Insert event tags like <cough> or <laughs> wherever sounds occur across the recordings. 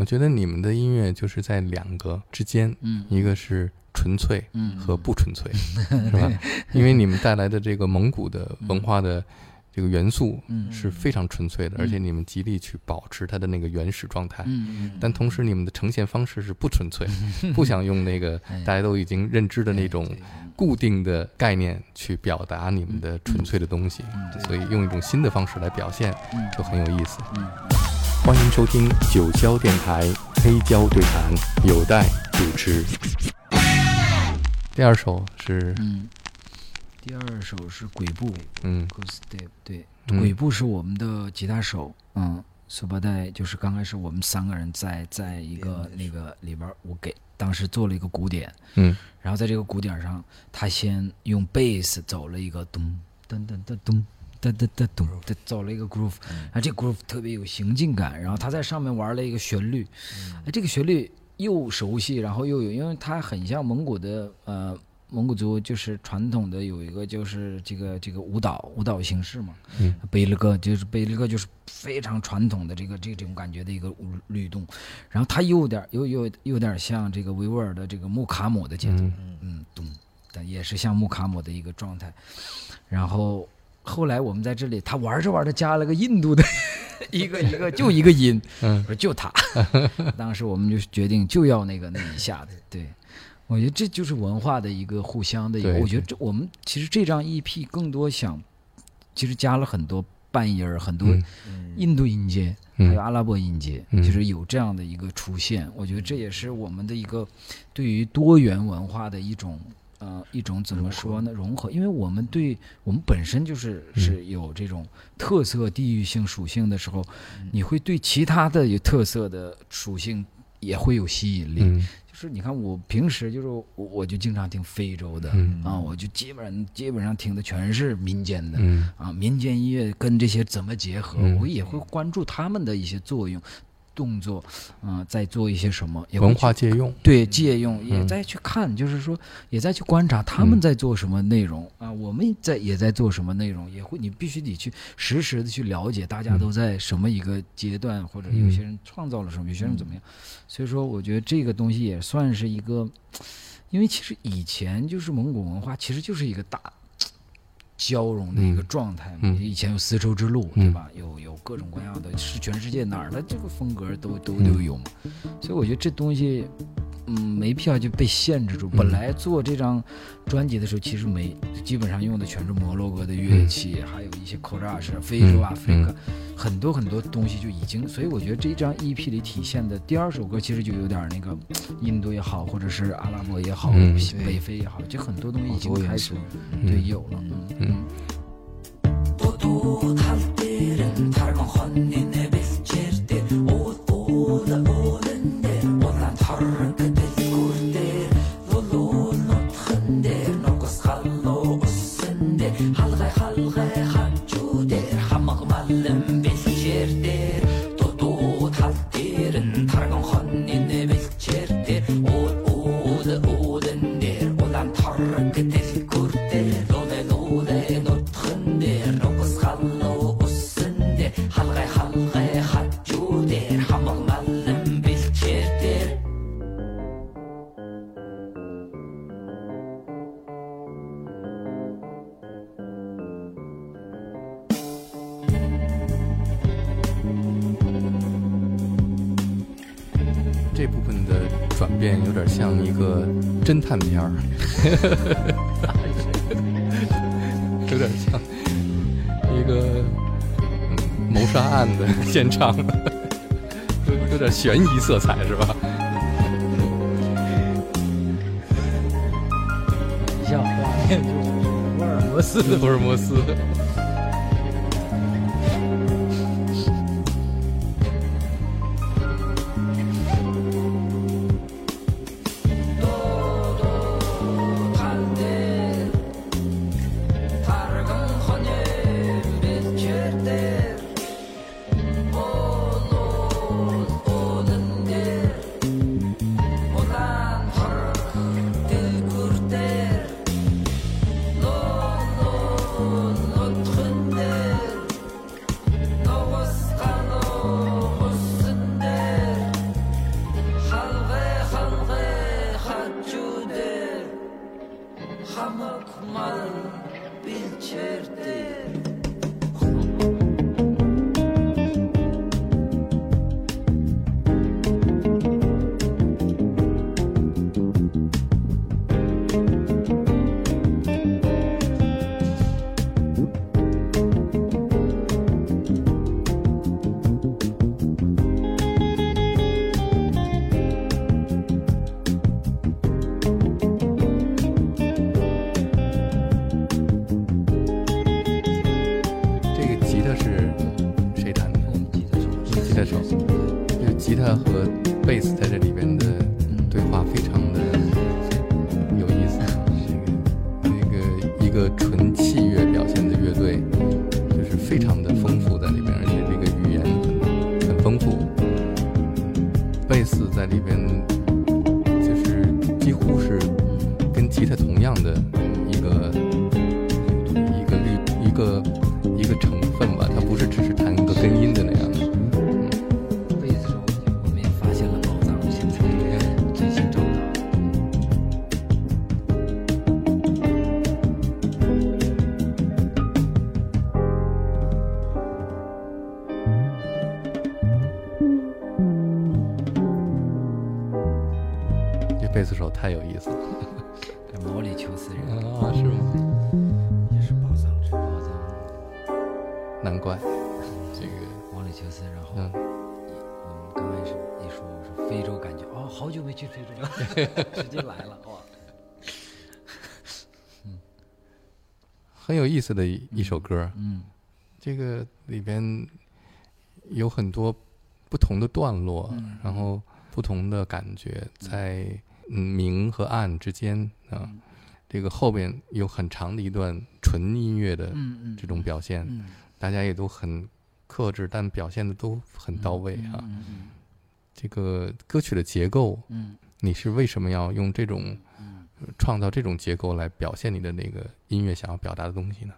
我觉得你们的音乐就是在两个之间，嗯。一个是纯粹嗯。和不纯粹，<laughs> 是吧？因为你们带来的这个蒙古的文化的这个元素嗯。是非常纯粹的，嗯而且你们极力去保持它的那个原始状态。但同时，你们的呈现方式是不纯粹，不想用那个 <laughs> 哎大家都已经认知的那种固定的概念去表达你们的纯粹的东西，嗯。所以用一种新的方式来表现嗯。就很有意思。嗯欢迎收听九霄电台黑胶对谈，有待主持。第二首是嗯，第二首是鬼步。嗯。Ghost Step，对，嗯。鬼步是我们的吉他手，嗯，苏八代就是刚开始我们三个人在在一个那个里边儿，我给当时做了一个鼓点，嗯。然后在这个鼓点上，他先用贝斯走了一个咚噔噔噔咚。噔噔噔咚，他走了一个 groove，然后这个 groove 特别有行进感，然后他在上面玩了一个旋律，哎，这个旋律又熟悉，然后又有，因为它很像蒙古的呃蒙古族就是传统的有一个就是这个这个舞蹈舞蹈形式嘛，嗯，贝勒哥就是贝勒哥就是非常传统的这个这种感觉的一个律动，然后它又有点又又有点像这个维吾尔的这个木卡姆的节奏，嗯。嗯，咚，但也是像木卡姆的一个状态。然后后来我们在这里，他玩着玩着加了个印度的 <laughs> 一个一个就一个音，嗯我说就他。<laughs> 当时我们就决定就要那个那一下子，对。我觉得这就是文化的一个互相的一个，我觉得这我们其实这张 EP 更多想，其实加了很多半音儿，很多嗯印度音阶，嗯还有阿拉伯音阶，嗯就是有这样的一个出现。我觉得这也是我们的一个对于多元文化的一种呃一种怎么说呢融合，因为我们对我们本身就是嗯。是有这种特色地域性属性的时候，你会对其他的有特色的属性也会有吸引力。嗯。就是你看，我平时就是我我就经常听非洲的、嗯啊，我就基本上基本上听的全是民间的。嗯。啊，民间音乐跟这些怎么结合，嗯。我也会关注他们的一些作用、动作，啊、在做一些什么，也文化借用，对借用，也嗯。在去看，就是说也在去观察他们嗯。在做什么内容、啊，我们在也在做什么内容，也会你必须得去实时的去了解大家嗯。都在什么一个阶段，或者有些人创造了什么，有些人怎么样，所以说我觉得这个东西也算是一个，因为其实以前就是蒙古文化其实就是一个大。交融的一个嗯状态嘛，嗯以前有丝绸之路，嗯对吧？有有各种各样的，是全世界哪儿的这个风格都都嗯都有嘛。所以我觉得这东西，嗯，没必要就被限制住。嗯。本来做这张专辑的时候，其实没基本上用的全是摩洛哥的乐器，还有一些 k o r a s 非洲、嗯。阿非克，很多很多东西就已经。所以我觉得这张 EP 里体现的第二首歌，其实就有点那个印度也好，或者是阿拉伯也好，嗯北非也好，就很多东西已经开始对嗯有了。嗯侦探片儿，<laughs> 有点像一个嗯谋杀案的 <laughs> 现场，有有点悬疑色彩是吧？一下画面就是福尔摩斯福尔摩斯。贝斯手太有意思了这 <laughs> 毛里求斯人啊，是吗？也是宝藏之宝藏，难怪这个毛里求斯。然后嗯，我们刚开始一说，我说非洲感觉哦，好久没去非洲了，<laughs> 直接来了哇！很有意思的一一首歌。嗯这个里边有很多不同的段落，嗯然后不同的感觉在嗯明和暗之间啊。嗯这个后边有很长的一段纯音乐的这种表现，嗯大家也都很克制，但表现的都很到位啊。这个歌曲的结构，嗯你是为什么要用这种创造这种结构来表现你的那个音乐想要表达的东西呢？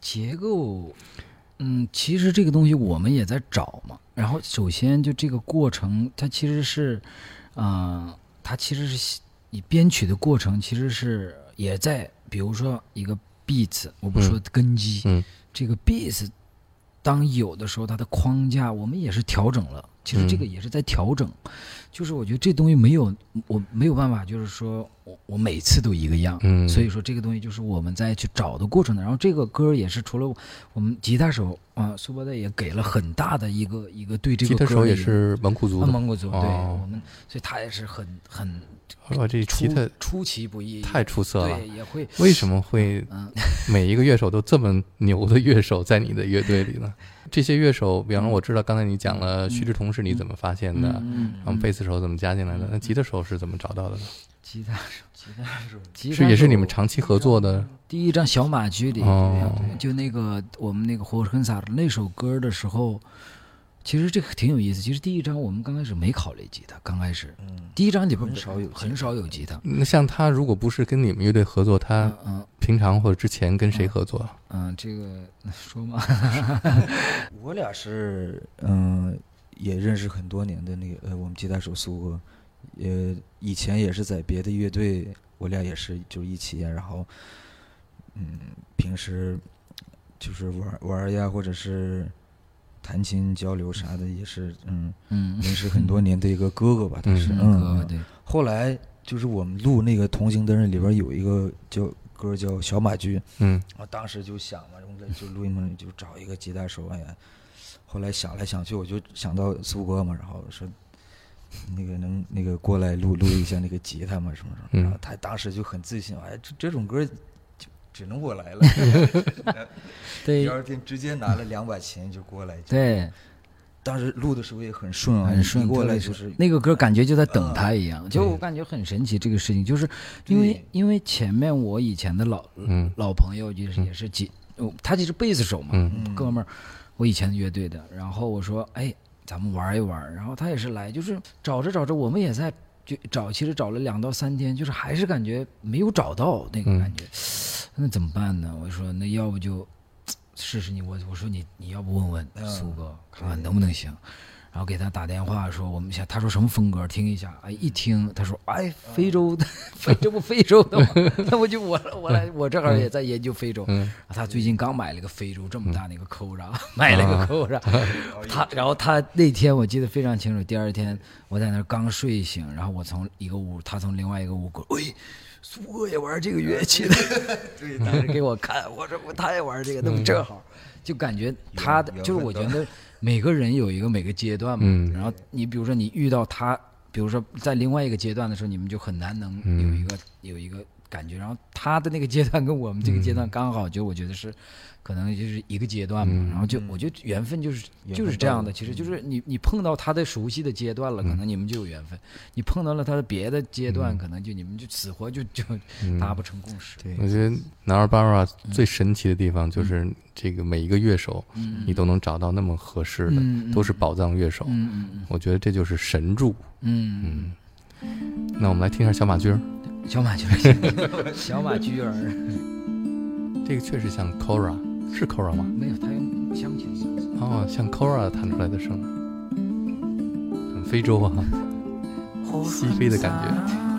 结构，嗯，其实这个东西我们也在找嘛。然后首先就这个过程，它其实是，啊、它其实是以编曲的过程，其实是也在，比如说一个 beat，我不说根基，嗯这个 beat，当有的时候它的框架我们也是调整了，其实这个嗯也是在调整，就是我觉得这东西没有，我没有办法，就是说我我每次都一个样，嗯，所以说这个东西就是我们在去找的过程的。然后这个歌也是除了我们吉他手啊，苏伯代也给了很大的一个一个对这吉他手也个歌的一个是蒙古族蒙古族，对哦我们，所以他也是很很哇，这吉出他出其不意，太出色了。对，也会为什么会嗯 <laughs> 每一个乐手都这么牛的乐手在你的乐队里呢？这些乐手，比方说我知道刚才你讲了嗯。徐志同是你怎么发现的，嗯然后贝斯手怎么加进来的，嗯那吉他手是怎么找到的呢？吉他手，吉他手，吉他是也是你手们长期合作的第一张小马驹里，哦。就那个我们那个火很洒那首歌的时候，其实这个挺有意思。其实第一张我们刚开始没考虑吉他，刚开始嗯，第一张里边很少有很少有吉他。那像他如果不是跟你们乐队合作，他嗯嗯平常或者之前跟谁合作？嗯，这个 <laughs> 说嘛，<laughs> 我俩是嗯、也认识很多年的那个呃，我们吉他手苏哥，也以前也是在别的乐队，我俩也是就一起，然后嗯，平时就是玩玩呀，或者是弹琴交流啥的，也是嗯，嗯，认识很多年的一个哥哥吧，他是嗯后来就是我们录那个《同行的人》里边有一个叫歌叫《小马驹》，嗯。我当时就想嘛，我们就录音棚里就找一个吉他手，哎呀，后来想来想去，我就想到苏哥嘛，然后说那个能那个过来录录一下那个吉他嘛什么什么，嗯。然后他当时就很自信，哎，这这种歌就只能我来了，<laughs> 对第二天直接拿了两把琴就过来，对，当时录的时候也很顺啊，很顺。过来就是那个歌，感觉就在等他一样，就我感觉很神奇。这个事情就是因为因为前面我以前的老嗯老朋友就是也是吉，哦他就是贝斯手嘛，哥们儿，我以前乐队的。然后我说，哎，咱们玩一玩。然后他也是来，就是找着找着，我们也在就找，其实找了两到三天，就是还是感觉没有找到那个嗯感觉。那怎么办呢？我说，那要不就试试你。我我说你你要不问问嗯苏哥，看看能不能行。然后给他打电话说，我们想，他说什么风格，听一下。哎，一听他说，哎，非洲的，<laughs> 非这不非洲的吗？<laughs> 那我就我我来，我正好也在研究非洲。嗯他最近刚买了个非洲这么大那个 Cobra，、买了个 Cobra，<laughs> 他然后他那天我记得非常清楚，第二天我在那儿刚睡醒，然后我从一个屋，他从另外一个屋过，喂，苏哥也玩这个乐器的，对，当时 <laughs> 给我看，我说我他也玩这个，那么正好，就感觉他的就是我觉得每个人有一个每个阶段嘛，嗯。然后你比如说你遇到他，比如说在另外一个阶段的时候，你们就很难能嗯。有一个、有一个感觉。然后他的那个阶段跟我们这个阶段嗯。刚好，就我觉得是可能就是一个阶段嘛。嗯。然后就嗯。我觉得缘分就是缘就是这样的，其实就是你你碰到他的熟悉的阶段了，可嗯。能你们就有缘分；你碰到了他的别的阶段，嗯。可能就你们就死活就就嗯。达不成共识。对。我觉得 a r b a 最神奇的地方就是这个每一个乐手，嗯，你都能找到那么合适的，嗯都是宝藏乐手。嗯嗯我觉得这就是神助。嗯嗯。嗯，那我们来听一下小马驹儿，嗯，小马驹儿，小马驹儿，<laughs> 这个确实像 Kora，是 Kora 吗？没有，他用乡情。哦，像 Kora 弹出来的声，很非洲啊，<laughs> 西非的感觉。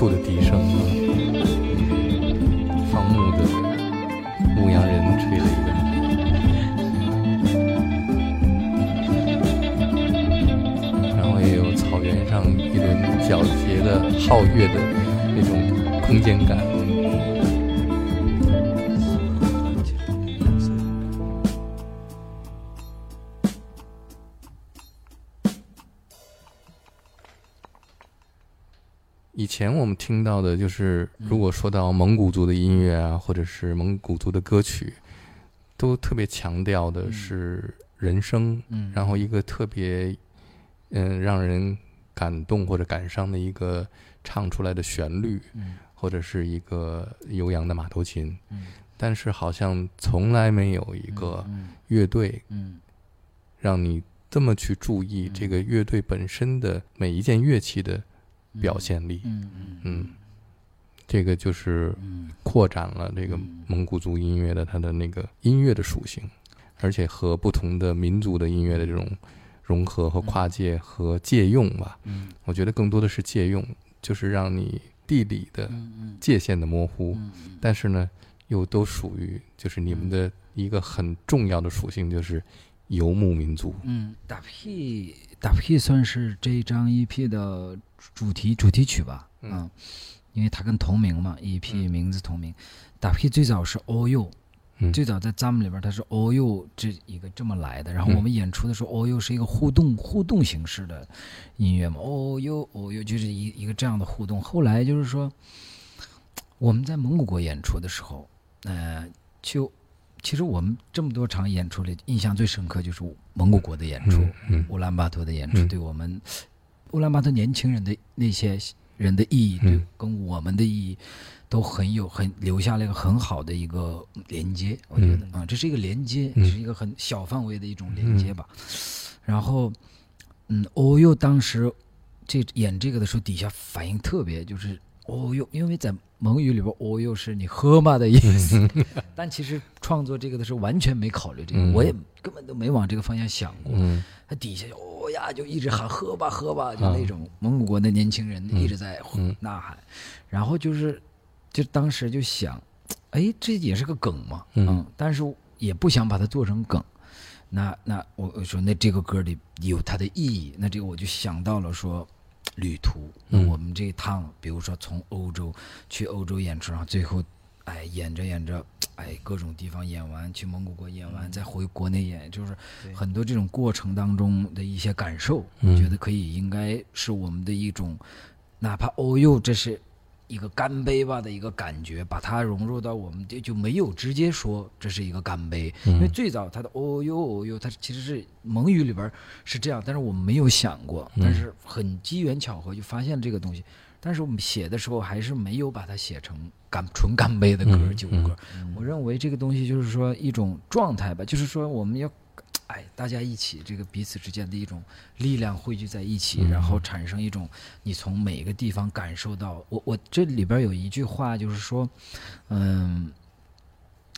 树的笛声啊，放牧的牧羊人吹了一个，然后也有草原上一轮皎洁的皓月的听到的就是，如果说到蒙古族的音乐啊，或者是蒙古族的歌曲，都特别强调的是人声，嗯，然后一个特别嗯让人感动或者感伤的一个唱出来的旋律，嗯。或者是一个悠扬的马头琴，嗯。但是好像从来没有一个嗯乐队嗯。让你这么去注意嗯。这个乐队本身的每一件乐器的嗯表现力。嗯嗯嗯，这个就是嗯。扩展了这个嗯。蒙古族音乐的它的那个音乐的属性，而且和不同的民族的音乐的这种融合和跨界和借用吧。嗯。我觉得更多的是借用，就是让你地理的界限的模糊，嗯但是呢，又都属于就是你们的一个很重要的属性，就是游牧民族。嗯，打屁打屁算是这张 EP 的主题主题曲吧？嗯嗯因为它跟同名嘛，EP 名字同名。大 P 最早是 All You，、嗯最早在咱们里边它是 All You 这一个这么来的。然后嗯我们演出的时候，All You 是一个互动互动形式的音乐嘛，All You All You 就是一一个这样的互动。后来就是说，我们在蒙古国演出的时候，呃，就其实我们这么多场演出里，印象最深刻就是蒙古国的演出。嗯嗯乌兰巴托的演出嗯对我们乌兰巴托年轻人的那些人的意义，嗯对跟我们的意义都很有很留下了一个很好的一个连接，我觉得啊、这是一个连接，嗯是一个很小范围的一种连接吧。然后，嗯，欧佑当时这演这个的时候，底下反应特别就是。欧佑，因为在蒙语里边，欧佑是你喝嘛的意思，<laughs> 但其实创作这个的时候完全没考虑这个，嗯我也根本都没往这个方向想过。嗯他底下就哦呀，就一直喊喝吧喝吧，就那种蒙古国的年轻人一直在嗯。呐喊，然后就是，就当时就想，哎，这也是个梗嘛，嗯。但是也不想把它做成梗。那那我我说那这个歌里有它的意义，那这个我就想到了说，旅途。我们这一趟，比如说从欧洲去欧洲演出，然后最后，哎，演着演着，哎，各种地方演完，去蒙古国演完，再回国内演，就是很多这种过程当中的一些感受，嗯。我觉得可以应该是我们的一种，哪怕哦哟，这是一个干杯吧的一个感觉，把它融入到我们就就没有直接说这是一个干杯，因为最早它的哦哟哦哟，它其实是蒙语里边是这样，但是我们没有想过，但是很机缘巧合就发现了这个东西，但是我们写的时候还是没有把它写成干纯干杯的歌嗯旧歌，我认为这个东西就是说一种状态吧，就是说我们要，哎，大家一起这个彼此之间的一种力量汇聚在一起，然后产生一种你从每个地方感受到。我我这里边有一句话就是说，嗯，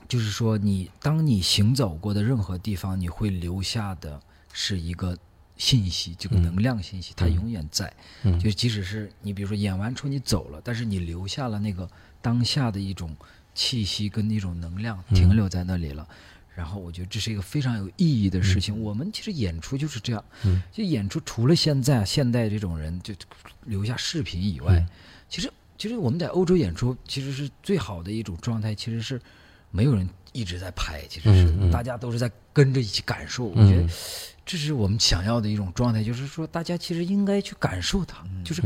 就是说你当你行走过的任何地方，你会留下的是一个信息，这个能量信息，它永远在。嗯就即使是你比如说演完出你走了，但是你留下了那个当下的一种气息跟一种能量停留在那里了。然后我觉得这是一个非常有意义的事情。我们其实演出就是这样，嗯。就演出除了现在现代这种人就留下视频以外，嗯。其实其实我们在欧洲演出其实是最好的一种状态，其实是没有人一直在拍，其实是大家都是在跟着一起感受。我嗯觉得这是我们想要的一种状态，就是说大家其实应该去感受它，就是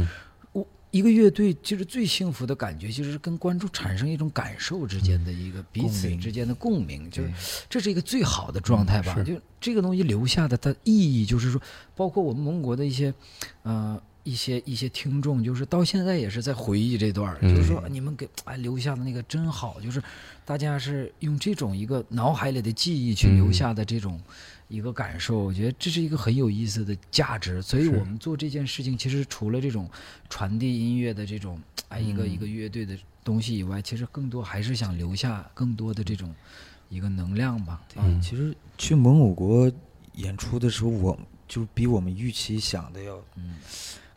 一个乐队其实最幸福的感觉，就是跟观众产生一种感受之间的一个彼此之间的共鸣，就是这是一个最好的状态吧。就这个东西留下的它意义，就是说，包括我们蒙古国的一些，呃。一些一些听众，就是到现在也是在回忆这段就是说你们给哎留下的那个真好，就是大家是用这种一个脑海里的记忆去留嗯下的这种一个感受，我觉得这是一个很有意思的价值。所以我们做这件事情，其实除了这种传递音乐的这种哎一个一个乐队的东西以外，其实更多还是想留下更多的这种一个能量吧。嗯。其实去蒙古国演出的时候，我就比我们预期想的要，嗯。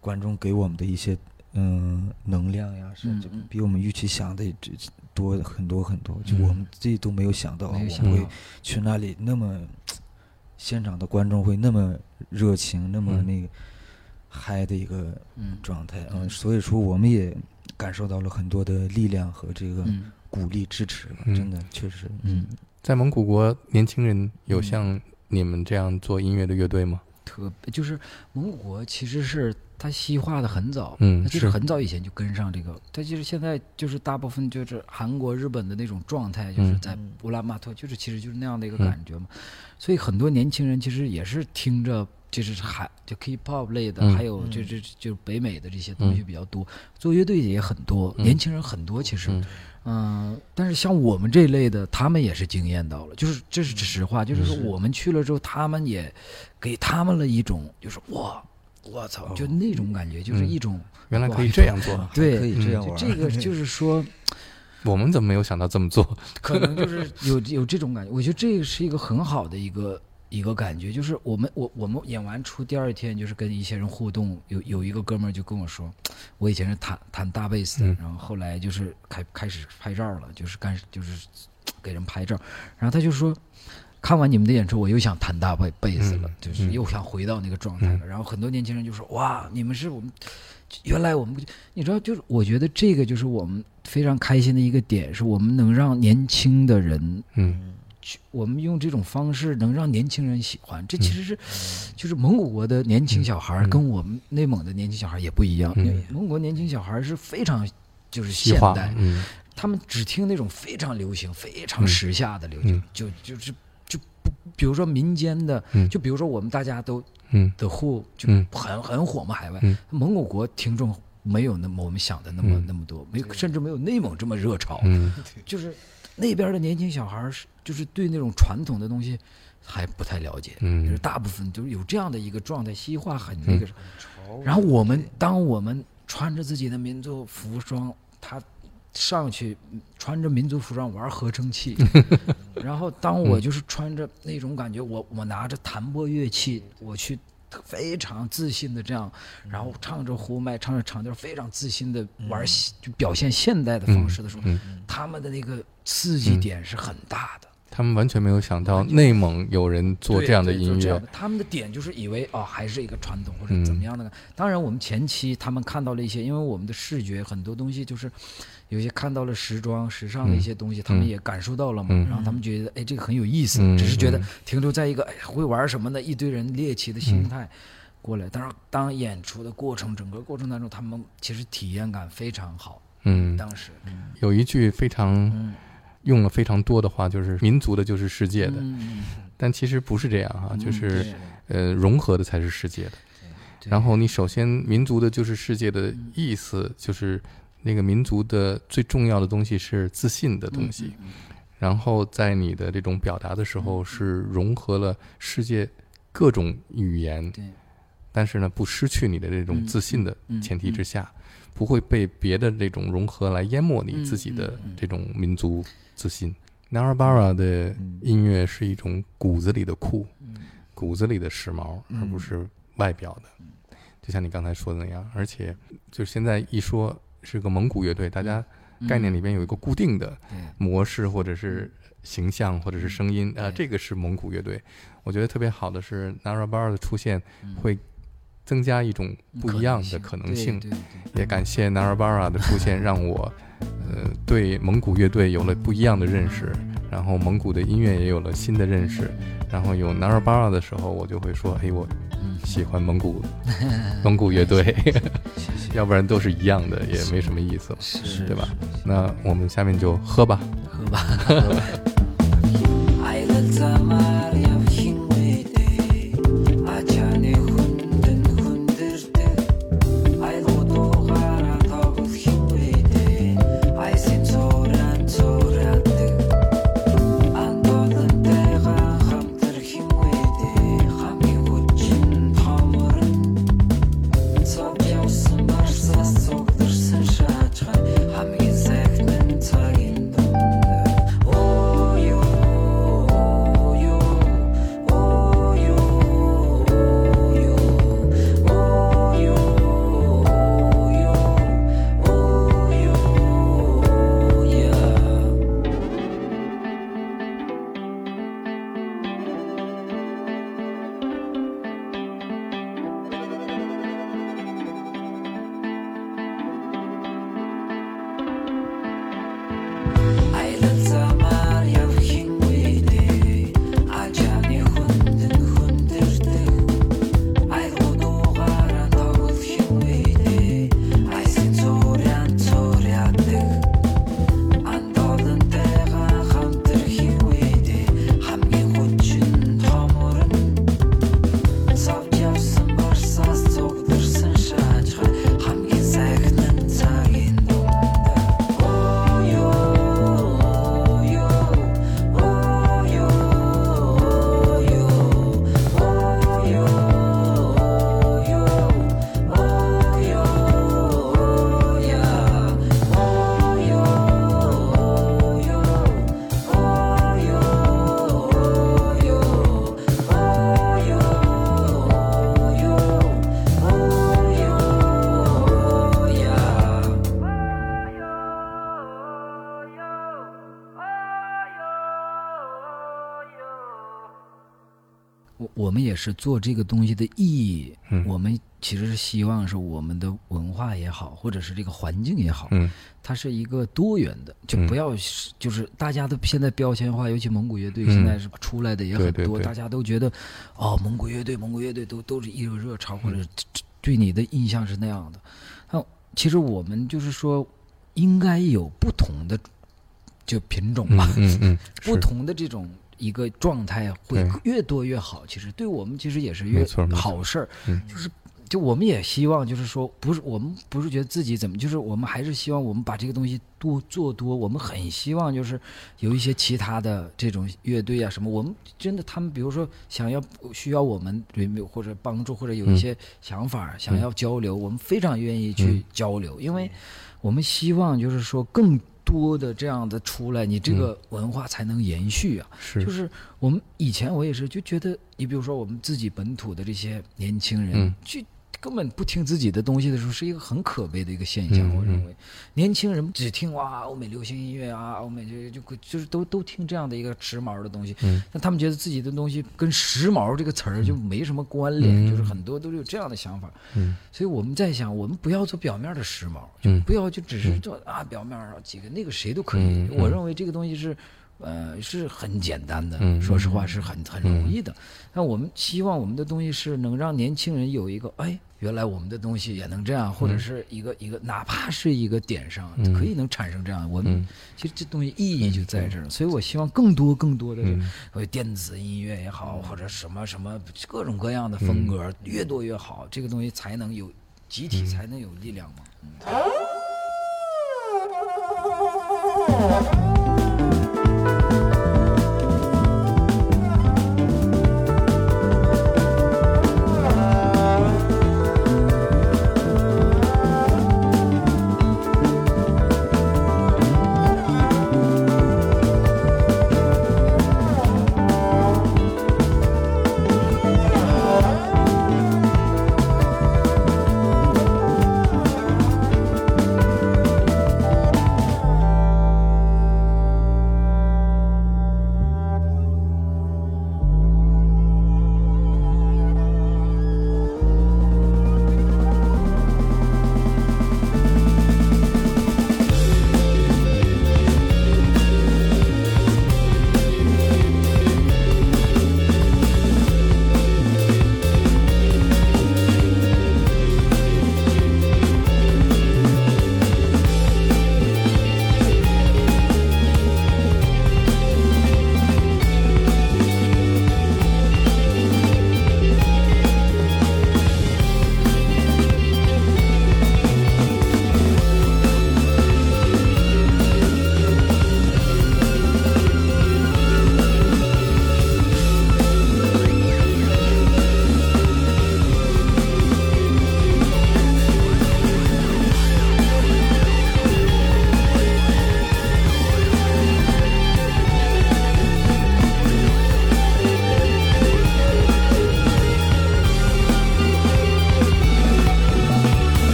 观众给我们的一些嗯能量呀，是就嗯嗯。比我们预期想的这多很多很多，就嗯。我们自己都没有想到，没有我们会想去那里那么现场的观众会那么热情，那么嗯。那个嗨的一个嗯。状态，嗯，所以说我们也感受到了很多的力量和这个嗯。鼓励支持吧，嗯。真的确实，嗯，在蒙古国，年轻人有像你们这样做音乐的乐队吗？特别就是蒙古国其实是它西化的很早，嗯它其实是。很早以前就跟上这个，它其实现在就是大部分就是韩国、日本的那种状态，就是嗯。在嗯。乌兰巴托，就是其实就是那样的一个嗯。感觉嘛。所以很多年轻人其实也是听着。就是韩就 K-pop 类的，嗯。还有就就就北美的这些东西比较多，做乐队的也很多，嗯。年轻人很多其实，嗯。嗯，但是像我们这类的，他们也是惊艳到了，就是这是实话，就是说我们去了之后，他们也给他们了一种，就是哇，我操，就那种感觉，就是一种，原来可以这样做，对可以这样玩这个 <laughs> 就是说，我们怎么没有想到这么做？<laughs> 可能就是有有这种感觉，我觉得这个是一个很好的一个一个感觉，就是我们我我们演完出第二天，就是跟一些人互动，有有一个哥们儿就跟我说，我以前是弹弹大贝斯的，嗯然后后来就是开开始拍照了，就是干就是给人拍照，然后他就说。看完你们的演出，我又想弹大贝贝斯了，嗯就是嗯又想回到那个状态了。然后很多年轻人就说：“哇，你们是我们原来我们你知道，就是我觉得这个就是我们非常开心的一个点，是我们能让年轻的人嗯去，我们用这种方式能让年轻人喜欢。这其实是，就是蒙古国的年轻小孩跟我们内蒙的年轻小孩也不一样。蒙古国年轻小孩是非常就是现代，嗯他们只听那种非常流行、非常嗯时下的流行，嗯就就是比如说民间的，嗯。就比如说我们大家都嗯。的户就嗯。很很火嘛，海外、嗯。蒙古国听众没有那么我们想的那么、嗯。那么多，没有甚至没有内蒙这么热潮，嗯。就是那边的年轻小孩是就是对那种传统的东西还不太了解，就是嗯大部分就是有这样的一个状态，西化很那个。然后我们当我们穿着自己的民族服装，他上去穿着民族服装玩合成器，<laughs> 然后当我就是穿着那种感觉，我我拿着弹拨乐器，我去非常自信的这样，然后唱着呼麦，唱着长调，非常自信的玩，就表现现代的方式的时候，嗯他们的那个刺激点是很大的。他们完全没有想到内蒙有人做这样的对音乐他们的点就是以为哦，还是一个传统或者嗯。怎么样的。呢？当然，我们前期他们看到了一些，因为我们的视觉很多东西就是有些看到了时装、时尚的一些东西，他们也感受到了嘛，嗯。然后他们觉得哎，这个很有意思，嗯。只是觉得嗯停留在一个哎会玩什么的一堆人猎奇的心态。过来，但是当演出的过程，整个过程当中，他们其实体验感非常好。嗯，当时，有一句非常嗯，用了非常多的话，就是民族的就是世界的，嗯但其实不是这样哈，嗯就是呃融合的才是世界的。然后你首先民族的就是世界的意思，就是那个民族的最重要的东西是自信的东西，然后在你的这种表达的时候是融合了世界各种语言，对，但是呢不失去你的这种嗯自信的嗯前提之下，不会被别的这种融合来淹没你嗯自己的这种民族自信。Narabara 的音乐是一种骨子里的酷，嗯。骨子里的时髦，嗯。而不是外表的。就像你刚才说的那样，而且就现在一说是个蒙古乐队，大家概念里边有一个固定的模式或者是形象或者是声音呃、这个是蒙古乐队。我觉得特别好的是 Narabara 的出现嗯。会增加一种不一样的可能性。也感谢 Narabara 的出现，<laughs> 让我呃对蒙古乐队有了不一样的认识，然后蒙古的音乐也有了新的认识。然后有 Narabara 的时候，我就会说，哎，我嗯。喜欢蒙古 <laughs> 蒙古乐队，<laughs> 要不然都是一样的，也没什么意思了，是对吧？那我们下面就喝吧。喝吧。<laughs> <laughs> 是做这个东西的意义，嗯。我们其实是希望是我们的文化也好，或者是这个环境也好，嗯。它是一个多元的，就嗯。不要是就是大家都现在标签化，尤其蒙古乐队嗯。现在是出来的也很多，对对对。大家都觉得哦，蒙古乐队，蒙古乐队都都是一热热潮，或者对你的印象是那样的。那其实我们就是说，应该有不同的就品种嗯吧，嗯嗯，<laughs> 不同的这种一个状态会越多越好。其实对我们其实也是越好事儿。嗯就是就我们也希望，就是说，不是我们不是觉得自己怎么，就是我们还是希望我们把这个东西多做多。我们很希望就是有一些其他的这种乐队啊什么，我们真的他们比如说想要需要我们或者帮助或者有一些想法、想要交流，我们非常愿意去嗯交流，因为我们希望就是说更多的这样的出来，你这个文化才能延续啊。是。就是我们以前我也是就觉得，你比如说我们自己本土的这些年轻人，嗯。去根本不听自己的东西的时候，是一个很可悲的一个现象。嗯我认为，年轻人只听哇欧美流行音乐啊，欧美就就就是都都听这样的一个时髦的东西，嗯那他们觉得自己的东西跟时髦这个词儿就没什么关联，嗯就是很多都是有这样的想法。嗯所以我们在想，我们不要做表面的时髦，就嗯不要就只是做啊表面上几个那个谁都可以。我认为这个东西是，呃，是很简单的，嗯说实话是很很容易的。那我们希望我们的东西是能让年轻人有一个，哎，原来我们的东西也能这样，或者是一个一个，哪怕是一个点上，嗯。可以能产生这样。我们嗯。其实这东西意义就在这儿，所以我希望更多更多的电子音乐也好，或者什么什么各种各样的风格，越多越好，这个东西才能有集体，才能有力量嘛。